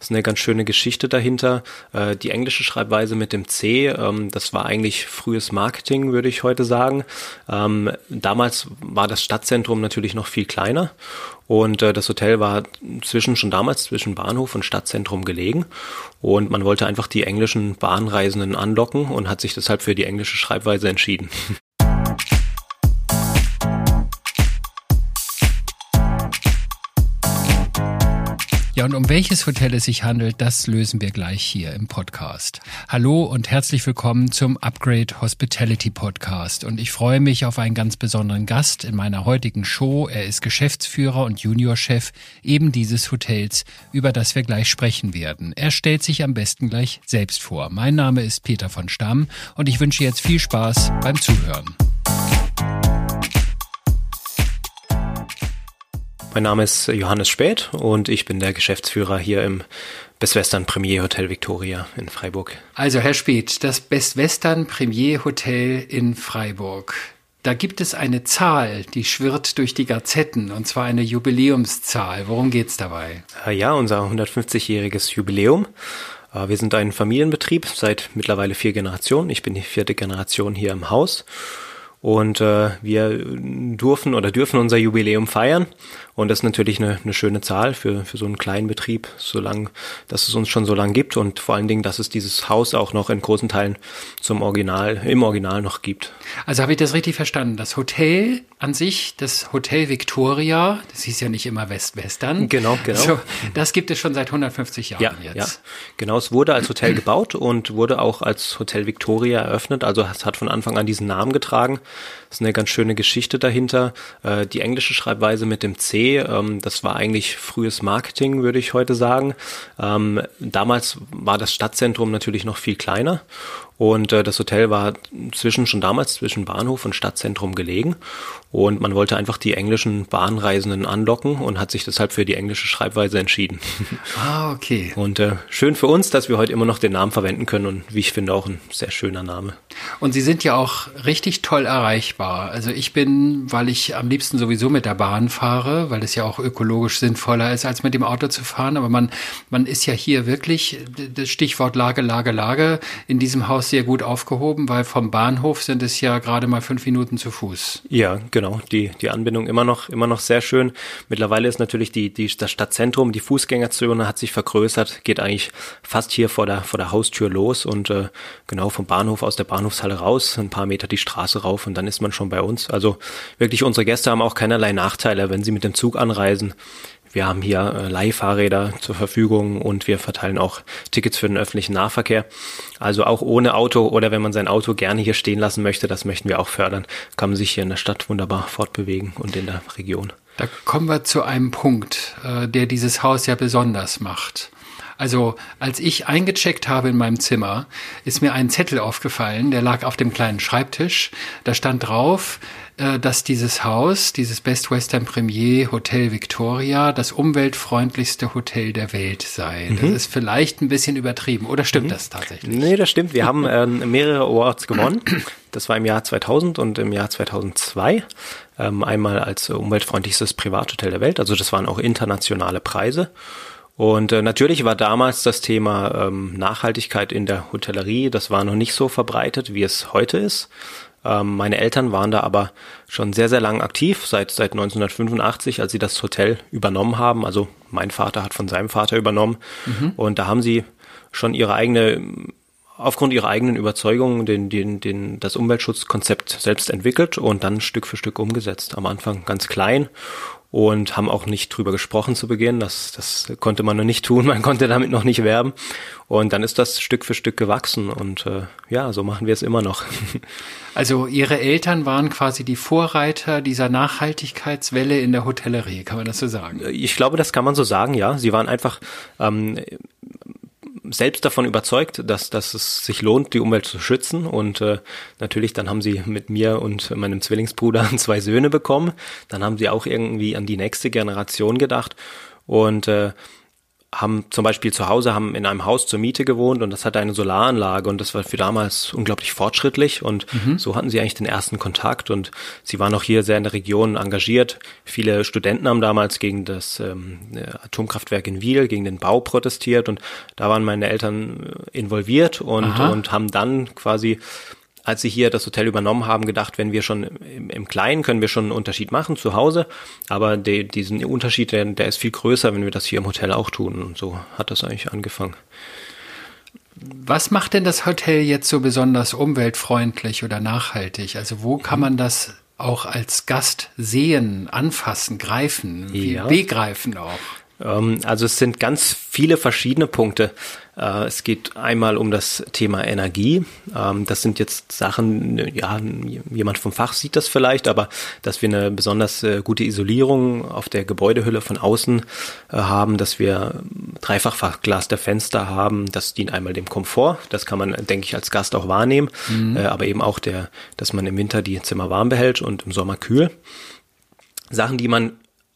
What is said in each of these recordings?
Das ist eine ganz schöne Geschichte dahinter. Äh, die englische Schreibweise mit dem C, ähm, das war eigentlich frühes Marketing, würde ich heute sagen. Ähm, damals war das Stadtzentrum natürlich noch viel kleiner und äh, das Hotel war zwischen schon damals zwischen Bahnhof und Stadtzentrum gelegen und man wollte einfach die englischen Bahnreisenden anlocken und hat sich deshalb für die englische Schreibweise entschieden. Ja, und um welches Hotel es sich handelt, das lösen wir gleich hier im Podcast. Hallo und herzlich willkommen zum Upgrade Hospitality Podcast. Und ich freue mich auf einen ganz besonderen Gast in meiner heutigen Show. Er ist Geschäftsführer und Juniorchef eben dieses Hotels, über das wir gleich sprechen werden. Er stellt sich am besten gleich selbst vor. Mein Name ist Peter von Stamm und ich wünsche jetzt viel Spaß beim Zuhören. Mein Name ist Johannes Späth und ich bin der Geschäftsführer hier im Best Western Premier Hotel Victoria in Freiburg. Also Herr Späth, das Best Western Premier Hotel in Freiburg. Da gibt es eine Zahl, die schwirrt durch die Gazetten, und zwar eine Jubiläumszahl. Worum geht's dabei? Äh, ja, unser 150-jähriges Jubiläum. Äh, wir sind ein Familienbetrieb seit mittlerweile vier Generationen. Ich bin die vierte Generation hier im Haus. Und äh, wir durften oder dürfen unser Jubiläum feiern. Und das ist natürlich eine, eine schöne Zahl für, für so einen kleinen Betrieb, solange, dass es uns schon so lange gibt und vor allen Dingen, dass es dieses Haus auch noch in großen Teilen zum Original, im Original noch gibt. Also habe ich das richtig verstanden? Das Hotel an sich, das Hotel Victoria, das hieß ja nicht immer West-Western. Genau, genau. So, das gibt es schon seit 150 Jahren ja, jetzt. Ja, genau. Es wurde als Hotel gebaut und wurde auch als Hotel Victoria eröffnet. Also es hat von Anfang an diesen Namen getragen. Das ist eine ganz schöne Geschichte dahinter. Äh, die englische Schreibweise mit dem C, ähm, das war eigentlich frühes Marketing, würde ich heute sagen. Ähm, damals war das Stadtzentrum natürlich noch viel kleiner und äh, das Hotel war zwischen schon damals zwischen Bahnhof und Stadtzentrum gelegen. Und man wollte einfach die englischen Bahnreisenden anlocken und hat sich deshalb für die englische Schreibweise entschieden. Ah, okay. Und äh, schön für uns, dass wir heute immer noch den Namen verwenden können und wie ich finde auch ein sehr schöner Name. Und Sie sind ja auch richtig toll erreichbar. Also ich bin, weil ich am liebsten sowieso mit der Bahn fahre, weil es ja auch ökologisch sinnvoller ist, als mit dem Auto zu fahren. Aber man, man ist ja hier wirklich, das Stichwort Lage, Lage, Lage, in diesem Haus sehr gut aufgehoben, weil vom Bahnhof sind es ja gerade mal fünf Minuten zu Fuß. Ja, genau. Die, die Anbindung immer noch, immer noch sehr schön. Mittlerweile ist natürlich die, die, das Stadtzentrum, die Fußgängerzone hat sich vergrößert, geht eigentlich fast hier vor der, vor der Haustür los und äh, genau vom Bahnhof aus der Bahnhofshalle raus, ein paar Meter die Straße rauf und dann ist man schon bei uns. Also wirklich unsere Gäste haben auch keinerlei Nachteile, wenn sie mit dem Zug anreisen. Wir haben hier äh, Leihfahrräder zur Verfügung und wir verteilen auch Tickets für den öffentlichen Nahverkehr. Also auch ohne Auto oder wenn man sein Auto gerne hier stehen lassen möchte, das möchten wir auch fördern, kann man sich hier in der Stadt wunderbar fortbewegen und in der Region. Da kommen wir zu einem Punkt, äh, der dieses Haus ja besonders macht. Also als ich eingecheckt habe in meinem Zimmer, ist mir ein Zettel aufgefallen, der lag auf dem kleinen Schreibtisch. Da stand drauf, dass dieses Haus, dieses Best Western Premier Hotel Victoria, das umweltfreundlichste Hotel der Welt sei. Mhm. Das ist vielleicht ein bisschen übertrieben. Oder stimmt mhm. das tatsächlich? Nee, das stimmt. Wir haben ähm, mehrere Awards gewonnen. Das war im Jahr 2000 und im Jahr 2002. Ähm, einmal als umweltfreundlichstes Privathotel der Welt. Also das waren auch internationale Preise. Und äh, natürlich war damals das Thema ähm, Nachhaltigkeit in der Hotellerie, das war noch nicht so verbreitet, wie es heute ist. Ähm, meine Eltern waren da aber schon sehr, sehr lang aktiv, seit, seit 1985, als sie das Hotel übernommen haben. Also mein Vater hat von seinem Vater übernommen. Mhm. Und da haben sie schon ihre eigene, aufgrund ihrer eigenen Überzeugungen den, den, den, das Umweltschutzkonzept selbst entwickelt und dann Stück für Stück umgesetzt. Am Anfang ganz klein und haben auch nicht drüber gesprochen zu Beginn. Das, das konnte man noch nicht tun, man konnte damit noch nicht werben. Und dann ist das Stück für Stück gewachsen und äh, ja, so machen wir es immer noch. Also Ihre Eltern waren quasi die Vorreiter dieser Nachhaltigkeitswelle in der Hotellerie, kann man das so sagen? Ich glaube, das kann man so sagen, ja. Sie waren einfach ähm, selbst davon überzeugt, dass, dass es sich lohnt, die Umwelt zu schützen. Und äh, natürlich, dann haben sie mit mir und meinem Zwillingsbruder zwei Söhne bekommen. Dann haben sie auch irgendwie an die nächste Generation gedacht. Und äh, haben zum Beispiel zu Hause, haben in einem Haus zur Miete gewohnt und das hatte eine Solaranlage und das war für damals unglaublich fortschrittlich und mhm. so hatten sie eigentlich den ersten Kontakt und sie waren auch hier sehr in der Region engagiert. Viele Studenten haben damals gegen das ähm, Atomkraftwerk in Wiel, gegen den Bau protestiert und da waren meine Eltern äh, involviert und, und haben dann quasi als sie hier das Hotel übernommen haben, gedacht, wenn wir schon im, im Kleinen können wir schon einen Unterschied machen zu Hause, aber de, diesen Unterschied, der, der ist viel größer, wenn wir das hier im Hotel auch tun. Und so hat das eigentlich angefangen. Was macht denn das Hotel jetzt so besonders umweltfreundlich oder nachhaltig? Also wo kann man das auch als Gast sehen, anfassen, greifen, ja. begreifen auch? Ähm, also es sind ganz viele verschiedene Punkte. Äh, es geht einmal um das Thema Energie. Ähm, das sind jetzt Sachen, ja, jemand vom Fach sieht das vielleicht, aber dass wir eine besonders äh, gute Isolierung auf der Gebäudehülle von außen äh, haben, dass wir Dreifachfachglas der Fenster haben, das dient einmal dem Komfort. Das kann man, denke ich, als Gast auch wahrnehmen, mhm. aber eben auch der, dass man im Winter die Zimmer warm behält und im Sommer kühl. Sachen, die man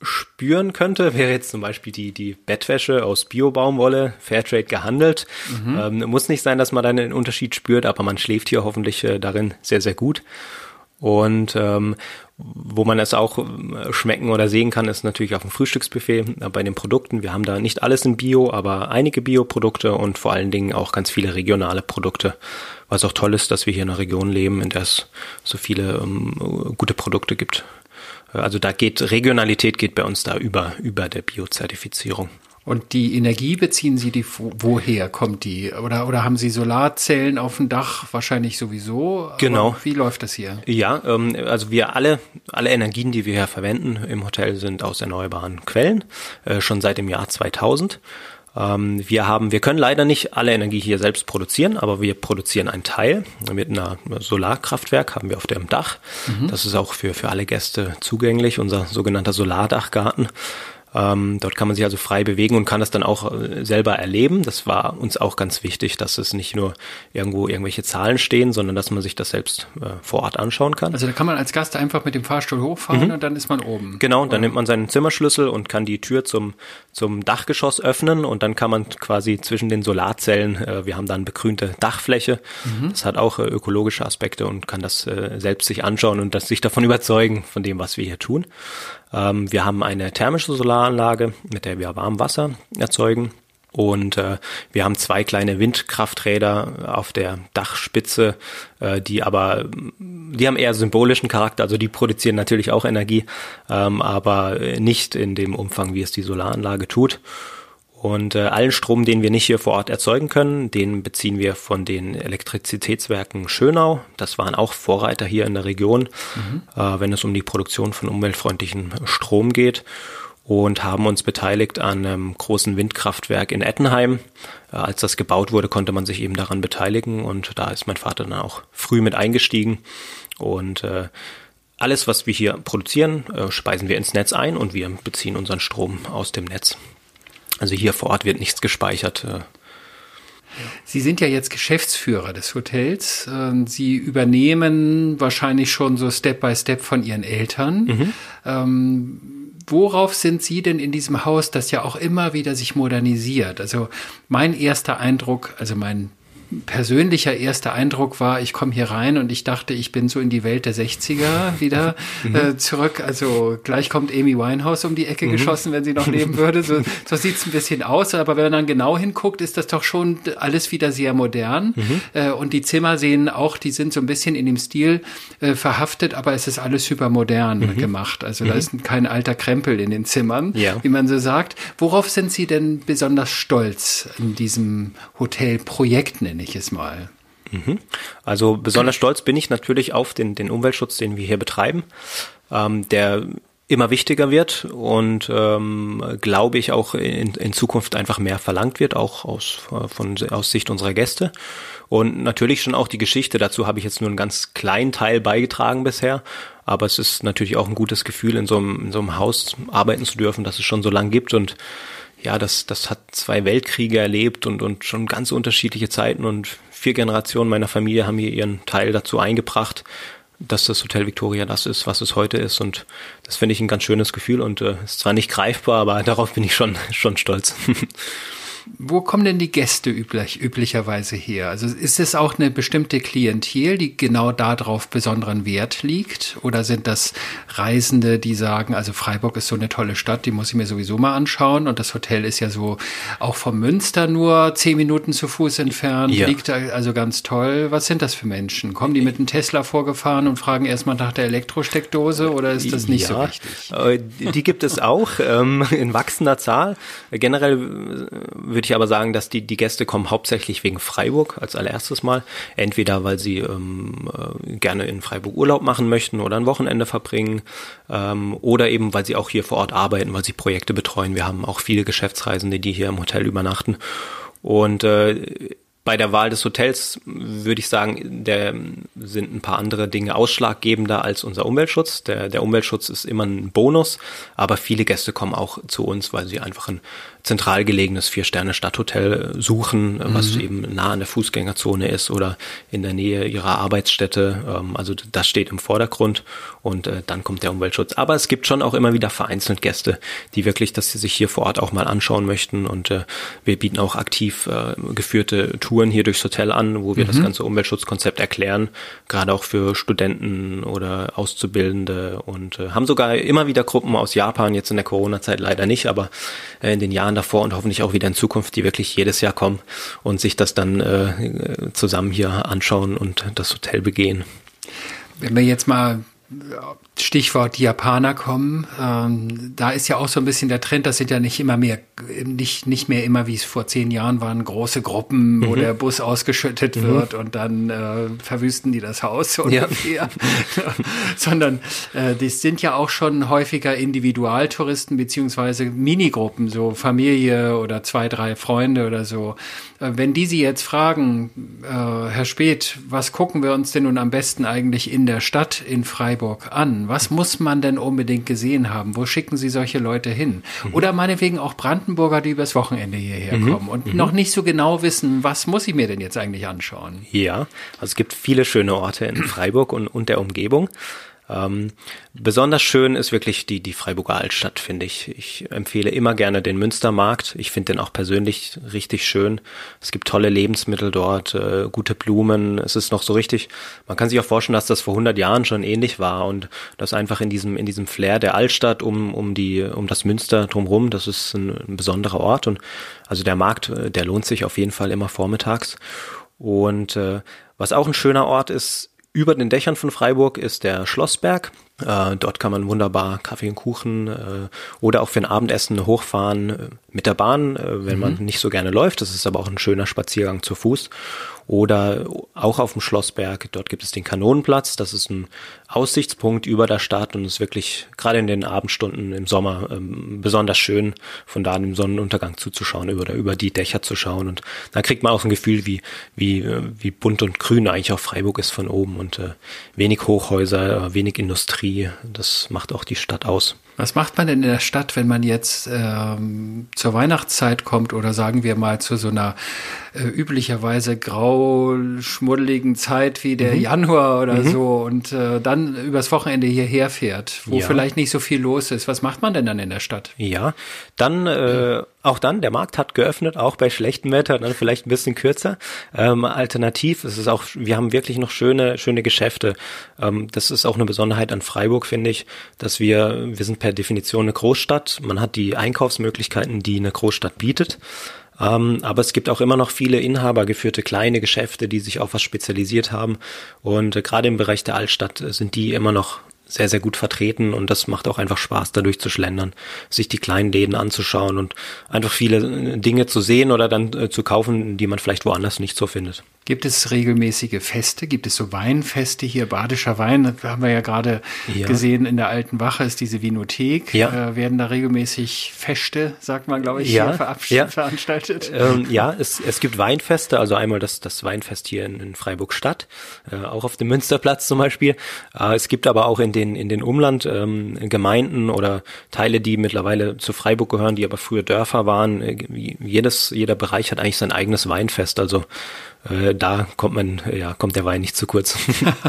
spüren könnte, wäre jetzt zum Beispiel die, die Bettwäsche aus Bio-Baumwolle, Fairtrade gehandelt. Mhm. Ähm, muss nicht sein, dass man da einen Unterschied spürt, aber man schläft hier hoffentlich äh, darin sehr, sehr gut. Und ähm, wo man es auch äh, schmecken oder sehen kann, ist natürlich auf dem Frühstücksbuffet äh, bei den Produkten. Wir haben da nicht alles in Bio, aber einige Bio-Produkte und vor allen Dingen auch ganz viele regionale Produkte. Was auch toll ist, dass wir hier in einer Region leben, in der es so viele ähm, gute Produkte gibt. Also da geht Regionalität geht bei uns da über, über der Biozertifizierung. Und die Energie beziehen Sie die woher kommt die? Oder, oder haben Sie Solarzellen auf dem Dach? Wahrscheinlich sowieso. Genau. wie läuft das hier? Ja, ähm, also wir alle, alle Energien, die wir hier verwenden im Hotel sind aus erneuerbaren Quellen, äh, schon seit dem Jahr 2000. Ähm, wir haben, wir können leider nicht alle Energie hier selbst produzieren, aber wir produzieren einen Teil mit einer Solarkraftwerk haben wir auf dem Dach. Mhm. Das ist auch für, für alle Gäste zugänglich, unser sogenannter Solardachgarten. Ähm, dort kann man sich also frei bewegen und kann das dann auch äh, selber erleben. Das war uns auch ganz wichtig, dass es nicht nur irgendwo irgendwelche Zahlen stehen, sondern dass man sich das selbst äh, vor Ort anschauen kann. Also da kann man als Gast einfach mit dem Fahrstuhl hochfahren mhm. und dann ist man oben. Genau, dann nimmt man seinen Zimmerschlüssel und kann die Tür zum, zum Dachgeschoss öffnen und dann kann man quasi zwischen den Solarzellen, äh, wir haben dann begrünte Dachfläche, mhm. das hat auch äh, ökologische Aspekte und kann das äh, selbst sich anschauen und das sich davon überzeugen, von dem, was wir hier tun. Ähm, wir haben eine thermische Solaranlage, mit der wir Warmwasser erzeugen. Und äh, wir haben zwei kleine Windkrafträder auf der Dachspitze, äh, die aber, die haben eher symbolischen Charakter, also die produzieren natürlich auch Energie, ähm, aber nicht in dem Umfang, wie es die Solaranlage tut. Und äh, allen Strom, den wir nicht hier vor Ort erzeugen können, den beziehen wir von den Elektrizitätswerken Schönau. Das waren auch Vorreiter hier in der Region, mhm. äh, wenn es um die Produktion von umweltfreundlichem Strom geht. Und haben uns beteiligt an einem großen Windkraftwerk in Ettenheim. Äh, als das gebaut wurde, konnte man sich eben daran beteiligen. Und da ist mein Vater dann auch früh mit eingestiegen. Und äh, alles, was wir hier produzieren, äh, speisen wir ins Netz ein und wir beziehen unseren Strom aus dem Netz. Also hier vor Ort wird nichts gespeichert. Äh. Sie sind ja jetzt Geschäftsführer des Hotels. Ähm, Sie übernehmen wahrscheinlich schon so Step by Step von Ihren Eltern. Mhm. Ähm, worauf sind Sie denn in diesem Haus, das ja auch immer wieder sich modernisiert? Also mein erster Eindruck, also mein persönlicher erster Eindruck war, ich komme hier rein und ich dachte, ich bin so in die Welt der 60er wieder mhm. äh, zurück. Also gleich kommt Amy Winehouse um die Ecke mhm. geschossen, wenn sie noch leben würde. So, so sieht es ein bisschen aus. Aber wenn man dann genau hinguckt, ist das doch schon alles wieder sehr modern. Mhm. Äh, und die Zimmer sehen auch, die sind so ein bisschen in dem Stil äh, verhaftet, aber es ist alles hypermodern mhm. gemacht. Also da mhm. ist kein alter Krempel in den Zimmern, ja. wie man so sagt. Worauf sind Sie denn besonders stolz in diesem Hotelprojekt, nenne ich es mal. Mhm. Also besonders stolz bin ich natürlich auf den, den Umweltschutz, den wir hier betreiben, ähm, der immer wichtiger wird und ähm, glaube ich auch in, in Zukunft einfach mehr verlangt wird, auch aus, von, aus Sicht unserer Gäste. Und natürlich schon auch die Geschichte, dazu habe ich jetzt nur einen ganz kleinen Teil beigetragen bisher, aber es ist natürlich auch ein gutes Gefühl, in so einem, in so einem Haus arbeiten zu dürfen, das es schon so lange gibt und ja, das, das hat zwei Weltkriege erlebt und, und schon ganz unterschiedliche Zeiten und vier Generationen meiner Familie haben hier ihren Teil dazu eingebracht. dass das Hotel Victoria das ist, was es heute ist. Und das finde ich ein ganz schönes Gefühl und äh, ist zwar nicht greifbar, aber darauf bin ich schon, schon stolz. Wo kommen denn die Gäste üblich, üblicherweise her? Also ist es auch eine bestimmte Klientel, die genau darauf besonderen Wert liegt? Oder sind das Reisende, die sagen, also Freiburg ist so eine tolle Stadt, die muss ich mir sowieso mal anschauen und das Hotel ist ja so auch vom Münster nur zehn Minuten zu Fuß entfernt, ja. liegt also ganz toll. Was sind das für Menschen? Kommen die mit einem Tesla vorgefahren und fragen erstmal nach der Elektrosteckdose oder ist das nicht ja, so wichtig? Äh, die gibt es auch ähm, in wachsender Zahl. Generell würde ich aber sagen, dass die, die Gäste kommen hauptsächlich wegen Freiburg als allererstes Mal. Entweder weil sie ähm, äh, gerne in Freiburg Urlaub machen möchten oder ein Wochenende verbringen ähm, oder eben weil sie auch hier vor Ort arbeiten, weil sie Projekte betreuen. Wir haben auch viele Geschäftsreisende, die hier im Hotel übernachten. Und äh, bei der Wahl des Hotels würde ich sagen, der sind ein paar andere Dinge ausschlaggebender als unser Umweltschutz. Der, der Umweltschutz ist immer ein Bonus, aber viele Gäste kommen auch zu uns, weil sie einfach ein zentral gelegenes Vier-Sterne-Stadthotel suchen, mhm. was eben nah an der Fußgängerzone ist oder in der Nähe ihrer Arbeitsstätte. Ähm, also das steht im Vordergrund und äh, dann kommt der Umweltschutz. Aber es gibt schon auch immer wieder vereinzelt Gäste, die wirklich, dass sie sich hier vor Ort auch mal anschauen möchten und äh, wir bieten auch aktiv äh, geführte Touren Touren hier durchs Hotel an, wo wir mhm. das ganze Umweltschutzkonzept erklären, gerade auch für Studenten oder Auszubildende und äh, haben sogar immer wieder Gruppen aus Japan, jetzt in der Corona-Zeit leider nicht, aber äh, in den Jahren davor und hoffentlich auch wieder in Zukunft, die wirklich jedes Jahr kommen und sich das dann äh, zusammen hier anschauen und das Hotel begehen. Wenn wir jetzt mal Stichwort Japaner kommen. Ähm, da ist ja auch so ein bisschen der Trend, das sind ja nicht immer mehr, nicht, nicht mehr immer, wie es vor zehn Jahren waren, große Gruppen, wo mhm. der Bus ausgeschüttet mhm. wird und dann äh, verwüsten die das Haus so ungefähr. Ja. Sondern äh, das sind ja auch schon häufiger Individualtouristen beziehungsweise Minigruppen, so Familie oder zwei, drei Freunde oder so. Äh, wenn die Sie jetzt fragen, äh, Herr Speth, was gucken wir uns denn nun am besten eigentlich in der Stadt in Freiburg an? Was muss man denn unbedingt gesehen haben? Wo schicken Sie solche Leute hin? Mhm. Oder meinetwegen auch Brandenburger, die übers Wochenende hierher mhm. kommen und mhm. noch nicht so genau wissen, was muss ich mir denn jetzt eigentlich anschauen? Ja, also es gibt viele schöne Orte in Freiburg und, und der Umgebung. Ähm, besonders schön ist wirklich die, die Freiburger Altstadt, finde ich. Ich empfehle immer gerne den Münstermarkt. Ich finde den auch persönlich richtig schön. Es gibt tolle Lebensmittel dort, äh, gute Blumen. Es ist noch so richtig, man kann sich auch vorstellen, dass das vor 100 Jahren schon ähnlich war und das einfach in diesem, in diesem Flair der Altstadt um, um die, um das Münster drumherum, das ist ein, ein besonderer Ort und also der Markt, äh, der lohnt sich auf jeden Fall immer vormittags. Und äh, was auch ein schöner Ort ist, über den Dächern von Freiburg ist der Schlossberg. Äh, dort kann man wunderbar Kaffee und Kuchen äh, oder auch für ein Abendessen hochfahren äh, mit der Bahn, äh, wenn mhm. man nicht so gerne läuft. Das ist aber auch ein schöner Spaziergang zu Fuß. Oder auch auf dem Schlossberg, dort gibt es den Kanonenplatz. Das ist ein Aussichtspunkt über der Stadt und ist wirklich gerade in den Abendstunden im Sommer ähm, besonders schön, von da dem Sonnenuntergang zuzuschauen oder über die Dächer zu schauen. Und da kriegt man auch ein Gefühl, wie, wie, äh, wie bunt und grün eigentlich auch Freiburg ist von oben und äh, wenig Hochhäuser, äh, wenig Industrie. Das macht auch die Stadt aus. Was macht man denn in der Stadt, wenn man jetzt ähm, zur Weihnachtszeit kommt oder sagen wir mal zu so einer äh, üblicherweise grau schmuddeligen Zeit wie der mhm. Januar oder mhm. so und äh, dann übers Wochenende hierher fährt, wo ja. vielleicht nicht so viel los ist? Was macht man denn dann in der Stadt? Ja, dann äh, auch dann, der Markt hat geöffnet, auch bei schlechtem Wetter, dann vielleicht ein bisschen kürzer. Ähm, alternativ ist auch, wir haben wirklich noch schöne, schöne Geschäfte. Ähm, das ist auch eine Besonderheit an Freiburg, finde ich, dass wir, wir sind per Definition eine Großstadt. Man hat die Einkaufsmöglichkeiten, die eine Großstadt bietet. Ähm, aber es gibt auch immer noch viele inhabergeführte kleine Geschäfte, die sich auf was spezialisiert haben. Und äh, gerade im Bereich der Altstadt sind die immer noch sehr, sehr gut vertreten und das macht auch einfach Spaß, dadurch zu schlendern, sich die kleinen Läden anzuschauen und einfach viele äh, Dinge zu sehen oder dann äh, zu kaufen, die man vielleicht woanders nicht so findet. Gibt es regelmäßige Feste? Gibt es so Weinfeste hier? Badischer Wein, das haben wir ja gerade ja. gesehen, in der alten Wache ist diese Vinothek. Ja. Äh, werden da regelmäßig Feste, sagt man, glaube ich, ja. hier veranstaltet? Ähm, ja, es, es gibt Weinfeste, also einmal das, das Weinfest hier in, in Freiburg Stadt, äh, auch auf dem Münsterplatz zum Beispiel. Äh, es gibt aber auch in den, in den Umlandgemeinden ähm, oder Teile, die mittlerweile zu Freiburg gehören, die aber früher Dörfer waren. Äh, jedes, jeder Bereich hat eigentlich sein eigenes Weinfest. Also äh, da kommt man, ja, kommt der Wein nicht zu kurz.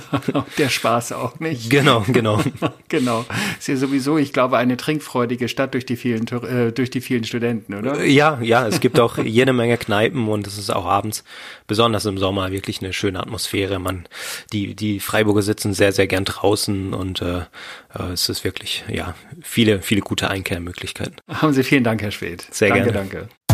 der Spaß auch nicht. Genau, genau. genau. Ist ja sowieso, ich glaube, eine trinkfreudige Stadt durch die vielen, äh, durch die vielen Studenten, oder? Ja, ja, es gibt auch jede Menge Kneipen und es ist auch abends, besonders im Sommer, wirklich eine schöne Atmosphäre. Man, die, die Freiburger sitzen sehr, sehr gern draußen und äh, äh es ist wirklich, ja, viele, viele gute Einkehrmöglichkeiten. Haben Sie vielen Dank, Herr Schwed. Sehr danke, gerne. Danke, danke.